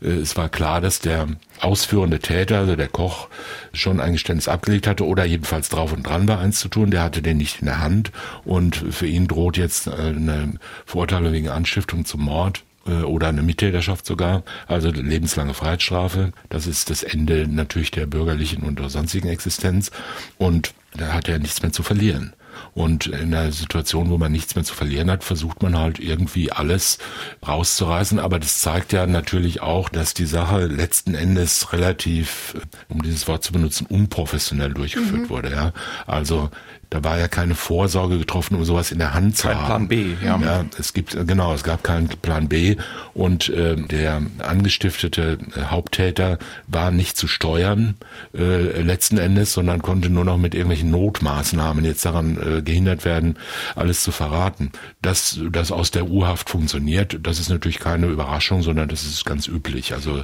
Äh, es war klar, dass der ausführende Täter, also der Koch, schon ein Geständnis abgelegt hatte oder jedenfalls drauf und dran war, eins zu tun. Der hatte den nicht in der Hand und für ihn droht jetzt äh, eine Verurteilung wegen Anstiftung zum Mord äh, oder eine Mittäterschaft sogar, also lebenslange Freiheitsstrafe. Das ist das Ende natürlich der bürgerlichen und sonstigen Existenz und da hat er nichts mehr zu verlieren. Und in einer Situation, wo man nichts mehr zu verlieren hat, versucht man halt irgendwie alles rauszureißen. Aber das zeigt ja natürlich auch, dass die Sache letzten Endes relativ, um dieses Wort zu benutzen, unprofessionell durchgeführt mhm. wurde. Ja, also da war ja keine Vorsorge getroffen, um sowas in der Hand zu Kein haben. Plan B, ja. ja. Es gibt genau, es gab keinen Plan B und äh, der angestiftete äh, Haupttäter war nicht zu steuern äh, letzten Endes, sondern konnte nur noch mit irgendwelchen Notmaßnahmen jetzt daran äh, gehindert werden, alles zu verraten. Dass das aus der U-Haft funktioniert, das ist natürlich keine Überraschung, sondern das ist ganz üblich. Also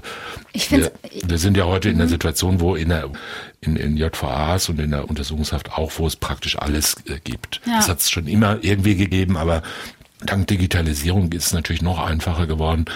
ich wir, wir sind ja heute in der mhm. Situation, wo in der in, in JVAs und in der Untersuchungshaft auch, wo es praktisch alles äh, gibt. Ja. Das hat es schon immer irgendwie gegeben, aber Dank Digitalisierung ist es natürlich noch einfacher geworden.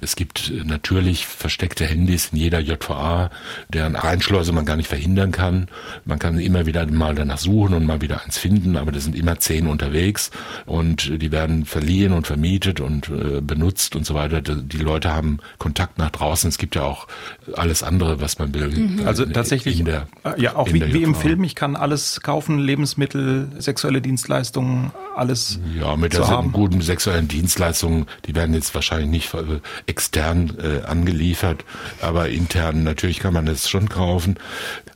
Es gibt äh, natürlich versteckte Handys in jeder JVA, deren Einschleuse man gar nicht verhindern kann. Man kann immer wieder mal danach suchen und mal wieder eins finden, aber da sind immer zehn unterwegs und die werden verliehen und vermietet und äh, benutzt und so weiter. Die Leute haben Kontakt nach draußen. Es gibt ja auch alles andere, was man will. Mhm. Also tatsächlich, der, äh, ja auch wie, wie im Film, ich kann alles kaufen, Lebensmittel, sexuelle Dienstleistungen, alles Ja, mit der haben. Guten sexuellen Dienstleistungen, die werden jetzt wahrscheinlich nicht äh, extern äh, angeliefert, aber intern natürlich kann man das schon kaufen.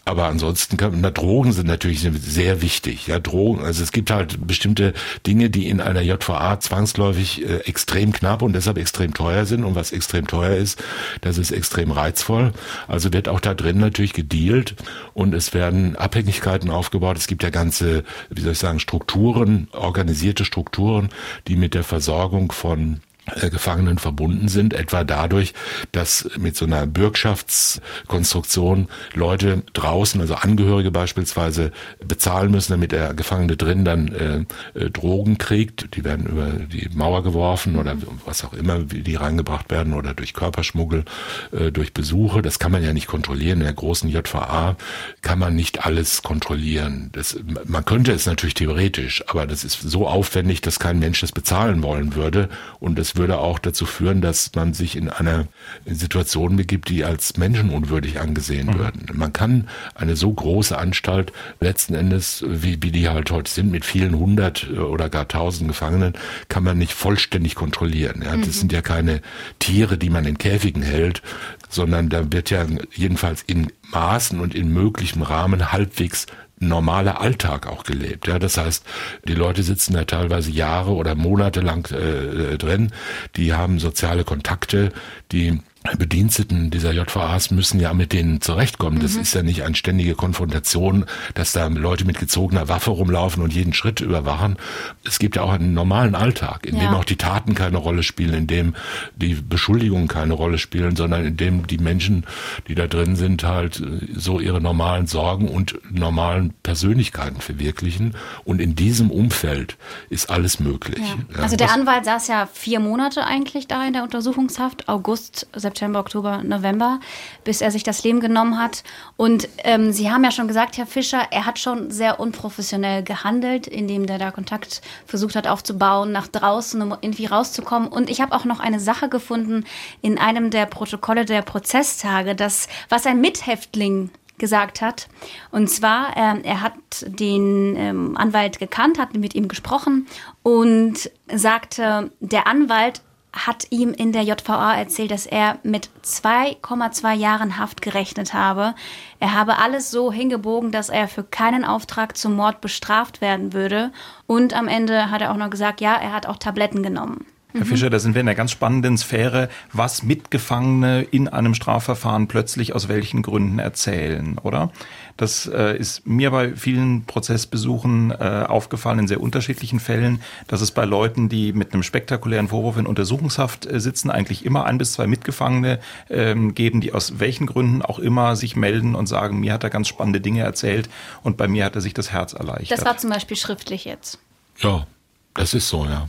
Aber ansonsten kann, na, Drogen sind natürlich sehr wichtig. Ja, Drogen, also es gibt halt bestimmte Dinge, die in einer JVA zwangsläufig äh, extrem knapp und deshalb extrem teuer sind. Und was extrem teuer ist, das ist extrem reizvoll. Also wird auch da drin natürlich gedealt und es werden Abhängigkeiten aufgebaut. Es gibt ja ganze, wie soll ich sagen, Strukturen, organisierte Strukturen, die mit der Versorgung von Gefangenen verbunden sind, etwa dadurch, dass mit so einer Bürgschaftskonstruktion Leute draußen, also Angehörige beispielsweise, bezahlen müssen, damit der Gefangene drin dann äh, äh, Drogen kriegt. Die werden über die Mauer geworfen oder was auch immer, wie die reingebracht werden oder durch Körperschmuggel, äh, durch Besuche. Das kann man ja nicht kontrollieren. In der großen JVA kann man nicht alles kontrollieren. Das, man könnte es natürlich theoretisch, aber das ist so aufwendig, dass kein Mensch das bezahlen wollen würde und das das würde auch dazu führen, dass man sich in einer Situation begibt, die als menschenunwürdig angesehen mhm. würden. Man kann eine so große Anstalt letzten Endes, wie, wie die halt heute sind, mit vielen hundert oder gar tausend Gefangenen, kann man nicht vollständig kontrollieren. Ja, das mhm. sind ja keine Tiere, die man in Käfigen hält, sondern da wird ja jedenfalls in Maßen und in möglichem Rahmen halbwegs normaler Alltag auch gelebt. Ja, das heißt, die Leute sitzen da teilweise Jahre oder Monate lang äh, drin, die haben soziale Kontakte, die Bediensteten dieser JVAs müssen ja mit denen zurechtkommen. Das mhm. ist ja nicht eine ständige Konfrontation, dass da Leute mit gezogener Waffe rumlaufen und jeden Schritt überwachen. Es gibt ja auch einen normalen Alltag, in ja. dem auch die Taten keine Rolle spielen, in dem die Beschuldigungen keine Rolle spielen, sondern in dem die Menschen, die da drin sind, halt so ihre normalen Sorgen und normalen Persönlichkeiten verwirklichen. Und in diesem Umfeld ist alles möglich. Ja. Also der Anwalt saß ja vier Monate eigentlich da in der Untersuchungshaft, August, September September, Oktober, November, bis er sich das Leben genommen hat. Und ähm, Sie haben ja schon gesagt, Herr Fischer, er hat schon sehr unprofessionell gehandelt, indem der da Kontakt versucht hat aufzubauen, nach draußen, um irgendwie rauszukommen. Und ich habe auch noch eine Sache gefunden in einem der Protokolle der Prozesstage, das, was ein Mithäftling gesagt hat. Und zwar, ähm, er hat den ähm, Anwalt gekannt, hat mit ihm gesprochen und sagte, der Anwalt hat ihm in der JVA erzählt, dass er mit 2,2 Jahren Haft gerechnet habe. Er habe alles so hingebogen, dass er für keinen Auftrag zum Mord bestraft werden würde. Und am Ende hat er auch noch gesagt, ja, er hat auch Tabletten genommen. Herr Fischer, da sind wir in einer ganz spannenden Sphäre, was Mitgefangene in einem Strafverfahren plötzlich aus welchen Gründen erzählen, oder? Das äh, ist mir bei vielen Prozessbesuchen äh, aufgefallen in sehr unterschiedlichen Fällen, dass es bei Leuten, die mit einem spektakulären Vorwurf in Untersuchungshaft äh, sitzen, eigentlich immer ein bis zwei Mitgefangene ähm, geben, die aus welchen Gründen auch immer sich melden und sagen, mir hat er ganz spannende Dinge erzählt und bei mir hat er sich das Herz erleichtert. Das war zum Beispiel schriftlich jetzt. Ja, das ist so, ja.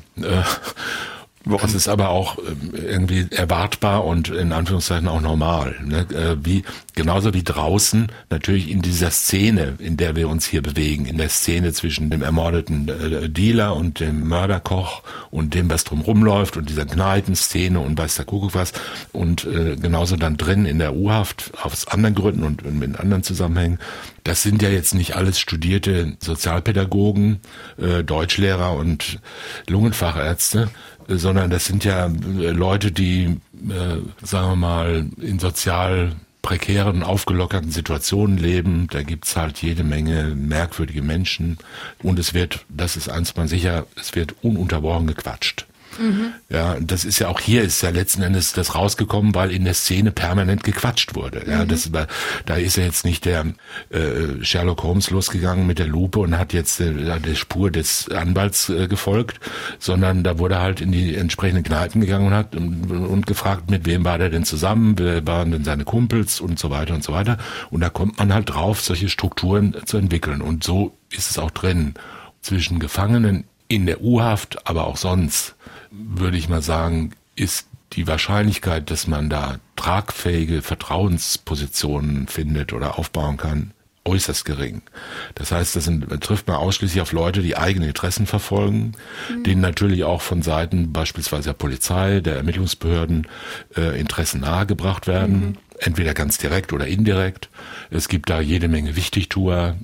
Woran? Das ist aber auch ähm, irgendwie erwartbar und in Anführungszeichen auch normal. Ne? Äh, wie, genauso wie draußen, natürlich in dieser Szene, in der wir uns hier bewegen, in der Szene zwischen dem ermordeten äh, Dealer und dem Mörderkoch und dem, was drum rumläuft und dieser Kneipenszene und weiß der Kuckuck was und äh, genauso dann drin in der U-Haft aus anderen Gründen und, und mit anderen Zusammenhängen. Das sind ja jetzt nicht alles studierte Sozialpädagogen, äh, Deutschlehrer und Lungenfachärzte, sondern das sind ja äh, Leute, die, äh, sagen wir mal, in sozial prekären, aufgelockerten Situationen leben. Da gibt's halt jede Menge merkwürdige Menschen. Und es wird, das ist eins mal sicher, es wird ununterbrochen gequatscht. Mhm. Ja, das ist ja auch hier ist ja letzten Endes das rausgekommen, weil in der Szene permanent gequatscht wurde. Ja, mhm. das da ist ja jetzt nicht der äh, Sherlock Holmes losgegangen mit der Lupe und hat jetzt äh, der Spur des Anwalts äh, gefolgt, sondern da wurde halt in die entsprechenden Kneipen gegangen und hat und, und gefragt, mit wem war der denn zusammen, wer waren denn seine Kumpels und so weiter und so weiter. Und da kommt man halt drauf, solche Strukturen zu entwickeln. Und so ist es auch drin zwischen Gefangenen in der U-Haft, aber auch sonst würde ich mal sagen, ist die Wahrscheinlichkeit, dass man da tragfähige Vertrauenspositionen findet oder aufbauen kann, äußerst gering. Das heißt, das sind, trifft man ausschließlich auf Leute, die eigene Interessen verfolgen, mhm. denen natürlich auch von Seiten beispielsweise der Polizei, der Ermittlungsbehörden äh, Interessen nahegebracht werden. Mhm entweder ganz direkt oder indirekt. Es gibt da jede Menge Wichtigtuer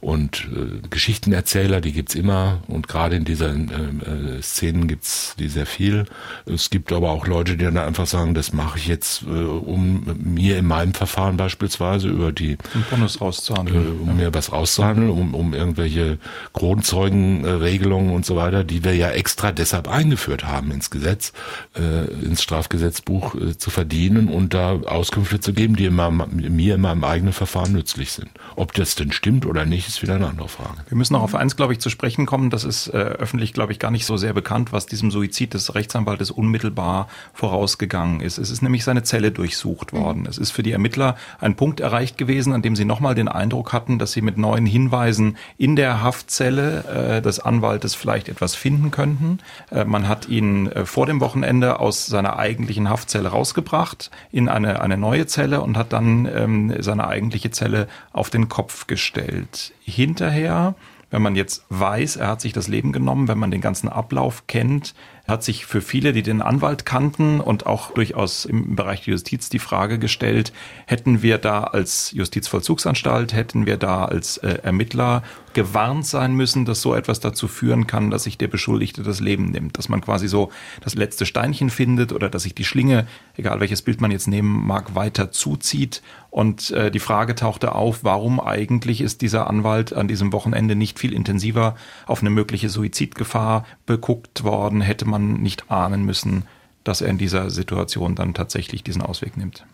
und äh, Geschichtenerzähler, die gibt's immer und gerade in diesen äh, äh, Szenen gibt's die sehr viel. Es gibt aber auch Leute, die dann einfach sagen, das mache ich jetzt, äh, um mir in meinem Verfahren beispielsweise über die um Bonus rauszuhandeln, äh, um ja. mir was rauszuhandeln, um, um irgendwelche Kronzeugenregelungen und so weiter, die wir ja extra deshalb eingeführt haben ins Gesetz, äh, ins Strafgesetzbuch äh, zu verdienen und da Auskünfte zu geben, die in meinem, mir in meinem eigenen Verfahren nützlich sind. Ob das denn stimmt oder nicht, ist wieder eine andere Frage. Wir müssen auch auf eins, glaube ich, zu sprechen kommen. Das ist äh, öffentlich, glaube ich, gar nicht so sehr bekannt, was diesem Suizid des Rechtsanwaltes unmittelbar vorausgegangen ist. Es ist nämlich seine Zelle durchsucht worden. Mhm. Es ist für die Ermittler ein Punkt erreicht gewesen, an dem sie nochmal den Eindruck hatten, dass sie mit neuen Hinweisen in der Haftzelle äh, des Anwaltes vielleicht etwas finden könnten. Äh, man hat ihn äh, vor dem Wochenende aus seiner eigentlichen Haftzelle rausgebracht in eine, eine neue Zelle und hat dann ähm, seine eigentliche Zelle auf den Kopf gestellt. Hinterher, wenn man jetzt weiß, er hat sich das Leben genommen, wenn man den ganzen Ablauf kennt, hat sich für viele, die den Anwalt kannten und auch durchaus im Bereich der Justiz die Frage gestellt, hätten wir da als Justizvollzugsanstalt, hätten wir da als äh, Ermittler gewarnt sein müssen, dass so etwas dazu führen kann, dass sich der Beschuldigte das Leben nimmt, dass man quasi so das letzte Steinchen findet oder dass sich die Schlinge, egal welches Bild man jetzt nehmen mag, weiter zuzieht. Und äh, die Frage tauchte auf, warum eigentlich ist dieser Anwalt an diesem Wochenende nicht viel intensiver auf eine mögliche Suizidgefahr beguckt worden, hätte man nicht ahnen müssen, dass er in dieser Situation dann tatsächlich diesen Ausweg nimmt.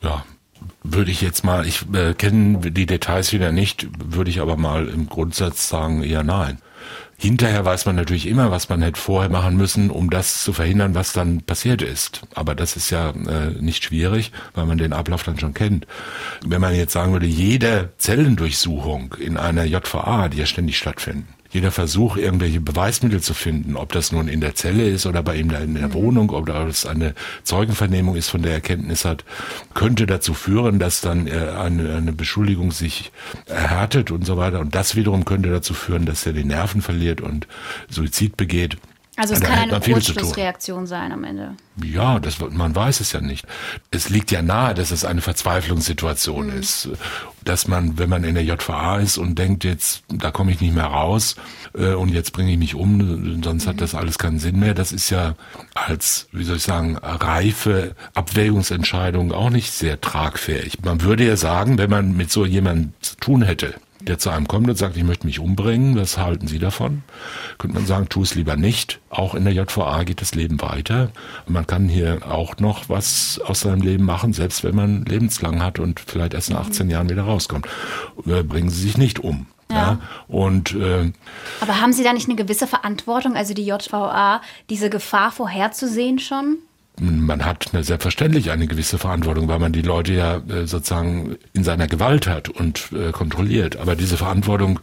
Ja, würde ich jetzt mal, ich äh, kenne die Details wieder nicht, würde ich aber mal im Grundsatz sagen, eher nein. Hinterher weiß man natürlich immer, was man hätte vorher machen müssen, um das zu verhindern, was dann passiert ist. Aber das ist ja äh, nicht schwierig, weil man den Ablauf dann schon kennt. Wenn man jetzt sagen würde, jede Zellendurchsuchung in einer JVA, die ja ständig stattfinden, jeder Versuch, irgendwelche Beweismittel zu finden, ob das nun in der Zelle ist oder bei ihm da in der mhm. Wohnung, ob das eine Zeugenvernehmung ist, von der er Kenntnis hat, könnte dazu führen, dass dann äh, eine, eine Beschuldigung sich erhärtet und so weiter. Und das wiederum könnte dazu führen, dass er die Nerven verliert und Suizid begeht. Also es kann eine Kurzschlussreaktion sein am Ende. Ja, das, man weiß es ja nicht. Es liegt ja nahe, dass es eine Verzweiflungssituation mhm. ist. Dass man, wenn man in der JVA ist und denkt, jetzt, da komme ich nicht mehr raus äh, und jetzt bringe ich mich um, sonst mhm. hat das alles keinen Sinn mehr. Das ist ja als, wie soll ich sagen, reife Abwägungsentscheidung auch nicht sehr tragfähig. Man würde ja sagen, wenn man mit so jemandem zu tun hätte, der zu einem kommt und sagt, ich möchte mich umbringen, was halten Sie davon? Könnte man sagen, tu es lieber nicht. Auch in der JVA geht das Leben weiter. Und man kann hier auch noch was aus seinem Leben machen, selbst wenn man lebenslang hat und vielleicht erst nach 18 Jahren wieder rauskommt. Äh, bringen Sie sich nicht um. Ja. ja. Und, äh, Aber haben Sie da nicht eine gewisse Verantwortung, also die JVA, diese Gefahr vorherzusehen schon? Man hat eine, selbstverständlich eine gewisse Verantwortung, weil man die Leute ja äh, sozusagen in seiner Gewalt hat und äh, kontrolliert. Aber diese Verantwortung,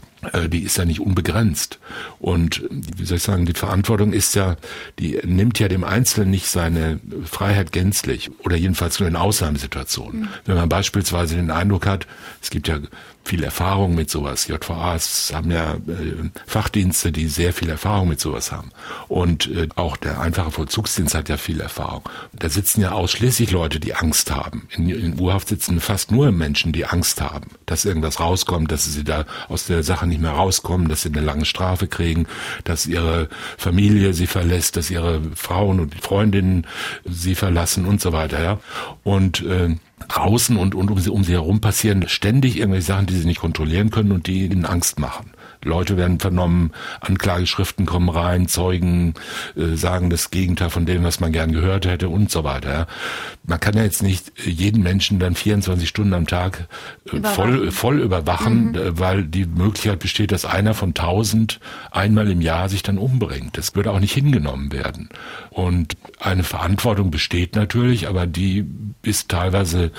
die ist ja nicht unbegrenzt. Und wie soll ich sagen, die Verantwortung ist ja, die nimmt ja dem Einzelnen nicht seine Freiheit gänzlich oder jedenfalls nur in Ausnahmesituationen. Mhm. Wenn man beispielsweise den Eindruck hat, es gibt ja viel Erfahrung mit sowas. JVAs haben ja äh, Fachdienste, die sehr viel Erfahrung mit sowas haben. Und äh, auch der einfache Vollzugsdienst hat ja viel Erfahrung. Da sitzen ja ausschließlich Leute, die Angst haben. In, in Urhaft sitzen fast nur Menschen, die Angst haben, dass irgendwas rauskommt, dass sie da aus der Sache nicht mehr rauskommen, dass sie eine lange Strafe kriegen, dass ihre Familie sie verlässt, dass ihre Frauen und Freundinnen sie verlassen und so weiter. Ja. Und äh, draußen und, und um sie, um sie herum passieren ständig irgendwelche Sachen, die sie nicht kontrollieren können und die ihnen Angst machen. Leute werden vernommen, Anklageschriften kommen rein, Zeugen äh, sagen das Gegenteil von dem, was man gern gehört hätte und so weiter. Ja. Man kann ja jetzt nicht jeden Menschen dann 24 Stunden am Tag äh, voll, voll überwachen, mhm. Äh, weil die Möglichkeit besteht, dass einer von tausend einmal im Jahr sich dann umbringt. Das würde auch nicht hingenommen werden. Und eine Verantwortung besteht natürlich, aber die ist teilweise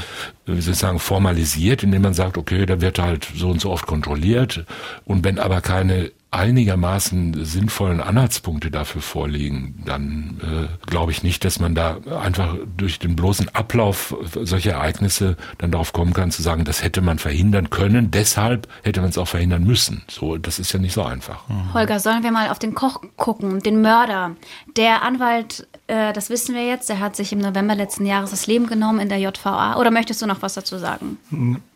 wie soll ich sagen, formalisiert, indem man sagt, okay, da wird halt so und so oft kontrolliert. Und wenn aber keine einigermaßen sinnvollen Anhaltspunkte dafür vorliegen, dann äh, glaube ich nicht, dass man da einfach durch den bloßen Ablauf solcher Ereignisse dann darauf kommen kann zu sagen, das hätte man verhindern können, deshalb hätte man es auch verhindern müssen. So, das ist ja nicht so einfach. Mhm. Holger, sollen wir mal auf den Koch gucken, den Mörder. Der Anwalt, äh, das wissen wir jetzt, der hat sich im November letzten Jahres das Leben genommen in der JVA. Oder möchtest du noch was dazu sagen?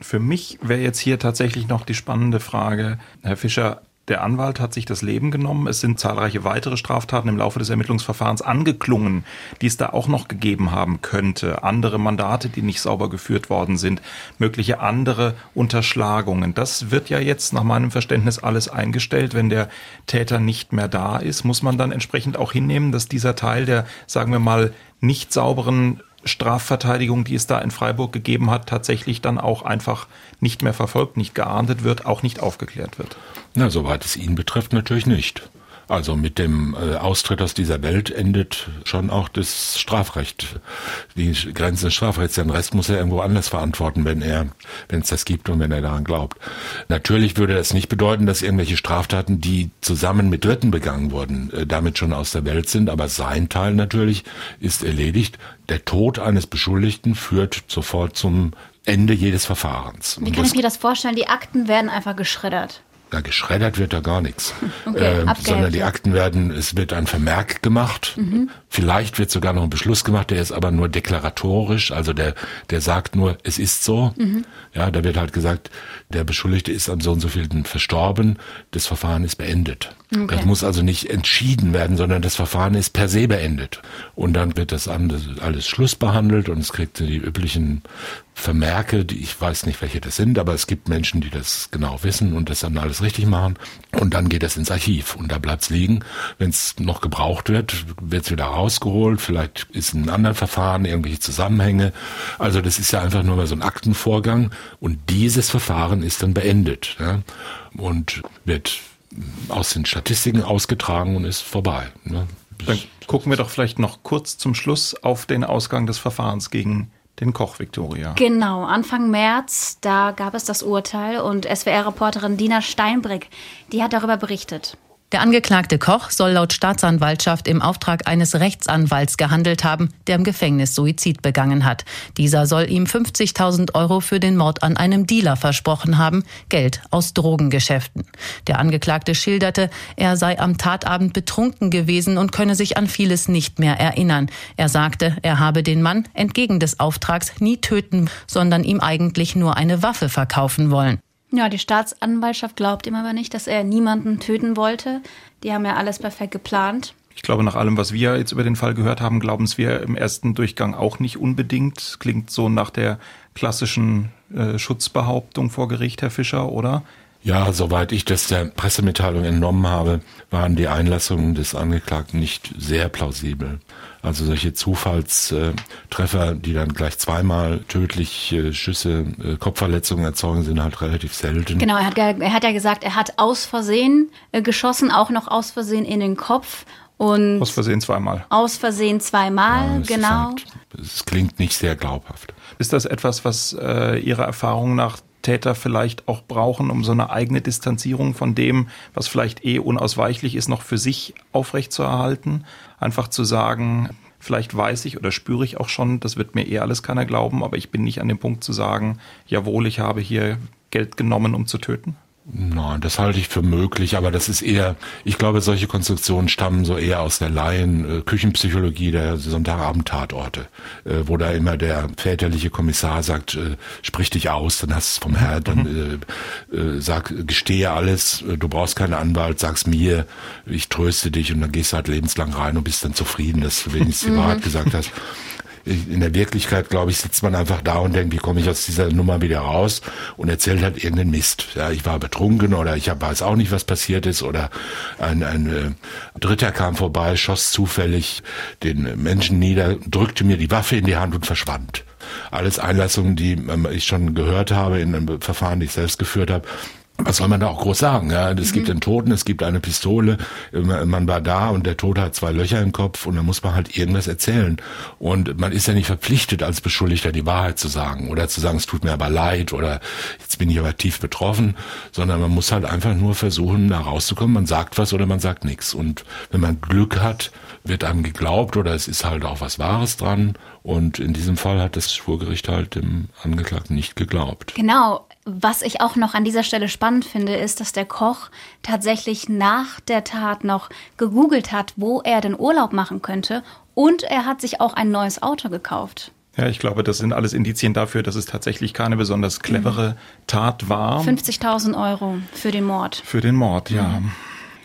Für mich wäre jetzt hier tatsächlich noch die spannende Frage, Herr Fischer, der Anwalt hat sich das Leben genommen. Es sind zahlreiche weitere Straftaten im Laufe des Ermittlungsverfahrens angeklungen, die es da auch noch gegeben haben könnte. Andere Mandate, die nicht sauber geführt worden sind, mögliche andere Unterschlagungen. Das wird ja jetzt nach meinem Verständnis alles eingestellt. Wenn der Täter nicht mehr da ist, muss man dann entsprechend auch hinnehmen, dass dieser Teil der, sagen wir mal, nicht sauberen Strafverteidigung, die es da in Freiburg gegeben hat, tatsächlich dann auch einfach nicht mehr verfolgt, nicht geahndet wird, auch nicht aufgeklärt wird. Na, soweit es ihn betrifft, natürlich nicht. Also mit dem äh, Austritt aus dieser Welt endet schon auch das Strafrecht. Die Grenzen des Strafrechts. Den Rest muss er irgendwo anders verantworten, wenn er, wenn es das gibt und wenn er daran glaubt. Natürlich würde das nicht bedeuten, dass irgendwelche Straftaten, die zusammen mit Dritten begangen wurden, äh, damit schon aus der Welt sind. Aber sein Teil natürlich ist erledigt. Der Tod eines Beschuldigten führt sofort zum Ende jedes Verfahrens. Wie kann ich mir das vorstellen? Die Akten werden einfach geschreddert. Na, geschreddert wird da gar nichts. Okay, äh, sondern die Akten werden, es wird ein Vermerk gemacht. Mhm. Vielleicht wird sogar noch ein Beschluss gemacht, der ist aber nur deklaratorisch, also der, der sagt nur, es ist so. Mhm. Ja, da wird halt gesagt, der Beschuldigte ist am so und so vielen verstorben, das Verfahren ist beendet. Okay. Das muss also nicht entschieden werden, sondern das Verfahren ist per se beendet. Und dann wird das alles schlussbehandelt und es kriegt die üblichen Vermerke, die ich weiß nicht, welche das sind, aber es gibt Menschen, die das genau wissen und das dann alles richtig machen. Und dann geht es ins Archiv und da bleibt es liegen. Wenn es noch gebraucht wird, wird es wieder rausgeholt. Vielleicht ist ein anderes Verfahren, irgendwelche Zusammenhänge. Also das ist ja einfach nur mal so ein Aktenvorgang und dieses Verfahren ist dann beendet ja? und wird aus den Statistiken ausgetragen und ist vorbei. Ne? Dann gucken wir doch vielleicht noch kurz zum Schluss auf den Ausgang des Verfahrens gegen den Koch Victoria. Genau, Anfang März, da gab es das Urteil und SWR-Reporterin Dina Steinbrick, die hat darüber berichtet. Der angeklagte Koch soll laut Staatsanwaltschaft im Auftrag eines Rechtsanwalts gehandelt haben, der im Gefängnis Suizid begangen hat. Dieser soll ihm 50.000 Euro für den Mord an einem Dealer versprochen haben, Geld aus Drogengeschäften. Der Angeklagte schilderte, er sei am Tatabend betrunken gewesen und könne sich an vieles nicht mehr erinnern. Er sagte, er habe den Mann entgegen des Auftrags nie töten, sondern ihm eigentlich nur eine Waffe verkaufen wollen. Ja, die Staatsanwaltschaft glaubt ihm aber nicht, dass er niemanden töten wollte. Die haben ja alles perfekt geplant. Ich glaube, nach allem, was wir jetzt über den Fall gehört haben, glauben es wir im ersten Durchgang auch nicht unbedingt. Klingt so nach der klassischen äh, Schutzbehauptung vor Gericht, Herr Fischer, oder? Ja, soweit ich das der Pressemitteilung entnommen habe, waren die Einlassungen des Angeklagten nicht sehr plausibel. Also solche Zufallstreffer, die dann gleich zweimal tödlich Schüsse, äh, Kopfverletzungen erzeugen, sind halt relativ selten. Genau, er hat, er hat ja gesagt, er hat aus Versehen äh, geschossen, auch noch aus Versehen in den Kopf. Und aus Versehen zweimal. Aus Versehen zweimal, ja, genau. Es halt, klingt nicht sehr glaubhaft. Ist das etwas, was äh, Ihrer Erfahrung nach Täter vielleicht auch brauchen, um so eine eigene Distanzierung von dem, was vielleicht eh unausweichlich ist, noch für sich aufrechtzuerhalten. Einfach zu sagen, vielleicht weiß ich oder spüre ich auch schon, das wird mir eh alles keiner glauben, aber ich bin nicht an dem Punkt zu sagen, jawohl, ich habe hier Geld genommen, um zu töten. Nein, das halte ich für möglich, aber das ist eher, ich glaube, solche Konstruktionen stammen so eher aus der Laien, äh, Küchenpsychologie der Sonntagabend-Tatorte, äh, wo da immer der väterliche Kommissar sagt, äh, sprich dich aus, dann hast du es vom Herr, dann mhm. äh, äh, sag, gestehe alles, du brauchst keinen Anwalt, sag's mir, ich tröste dich und dann gehst du halt lebenslang rein und bist dann zufrieden, dass du wenigstens die Wahrheit gesagt hast in der Wirklichkeit, glaube ich, sitzt man einfach da und denkt, wie komme ich aus dieser Nummer wieder raus? Und erzählt halt irgendeinen Mist. Ja, ich war betrunken oder ich weiß auch nicht, was passiert ist. Oder ein, ein äh, Dritter kam vorbei, schoss zufällig den Menschen nieder, drückte mir die Waffe in die Hand und verschwand. Alles Einlassungen, die ähm, ich schon gehört habe in einem Verfahren, die ich selbst geführt habe was soll man da auch groß sagen? Ja, es mhm. gibt einen Toten, es gibt eine Pistole, man war da und der Tote hat zwei Löcher im Kopf und dann muss man halt irgendwas erzählen. Und man ist ja nicht verpflichtet, als Beschuldigter die Wahrheit zu sagen oder zu sagen, es tut mir aber leid oder jetzt bin ich aber tief betroffen, sondern man muss halt einfach nur versuchen, da rauszukommen. Man sagt was oder man sagt nichts. Und wenn man Glück hat, wird einem geglaubt oder es ist halt auch was Wahres dran. Und in diesem Fall hat das Schwurgericht halt dem Angeklagten nicht geglaubt. Genau. Was ich auch noch an dieser Stelle spannend finde, ist, dass der Koch tatsächlich nach der Tat noch gegoogelt hat, wo er den Urlaub machen könnte. Und er hat sich auch ein neues Auto gekauft. Ja, ich glaube, das sind alles Indizien dafür, dass es tatsächlich keine besonders clevere mhm. Tat war. 50.000 Euro für den Mord. Für den Mord, ja. Mhm.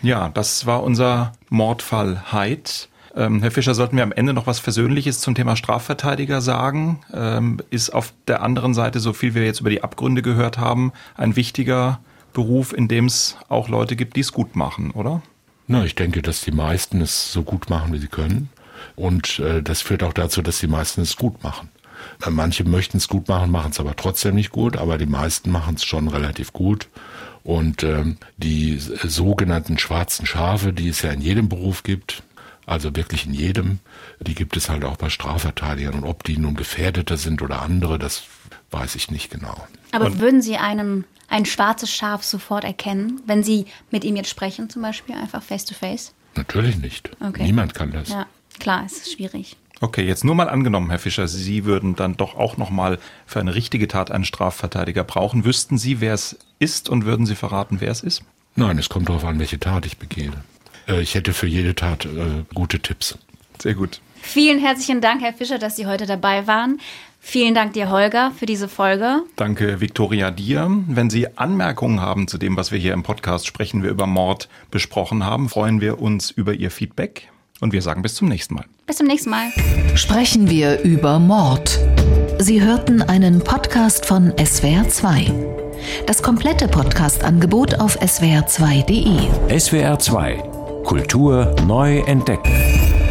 Ja, das war unser Mordfall Heid. Ähm, Herr Fischer, sollten wir am Ende noch was Versöhnliches zum Thema Strafverteidiger sagen? Ähm, ist auf der anderen Seite, so viel wir jetzt über die Abgründe gehört haben, ein wichtiger Beruf, in dem es auch Leute gibt, die es gut machen, oder? Na, ich denke, dass die meisten es so gut machen, wie sie können. Und äh, das führt auch dazu, dass die meisten es gut machen. Äh, manche möchten es gut machen, machen es aber trotzdem nicht gut, aber die meisten machen es schon relativ gut. Und ähm, die sogenannten schwarzen Schafe, die es ja in jedem Beruf gibt, also wirklich in jedem. Die gibt es halt auch bei Strafverteidigern. Und ob die nun gefährdeter sind oder andere, das weiß ich nicht genau. Aber Und würden Sie einem ein schwarzes Schaf sofort erkennen, wenn Sie mit ihm jetzt sprechen, zum Beispiel einfach face to face? Natürlich nicht. Okay. Niemand kann das. Ja, klar, es ist schwierig. Okay, jetzt nur mal angenommen, Herr Fischer, Sie würden dann doch auch noch mal für eine richtige Tat einen Strafverteidiger brauchen. Wüssten Sie, wer es ist und würden Sie verraten, wer es ist? Nein, es kommt darauf an, welche Tat ich begehe. Äh, ich hätte für jede Tat äh, gute Tipps. Sehr gut. Vielen herzlichen Dank, Herr Fischer, dass Sie heute dabei waren. Vielen Dank dir, Holger, für diese Folge. Danke, Viktoria, dir. Wenn Sie Anmerkungen haben zu dem, was wir hier im Podcast Sprechen wir über Mord besprochen haben, freuen wir uns über Ihr Feedback. Und wir sagen bis zum nächsten Mal. Bis zum nächsten Mal. Sprechen wir über Mord. Sie hörten einen Podcast von SWR2. Das komplette Podcast-Angebot auf swr2.de. SWR2 Kultur neu entdecken.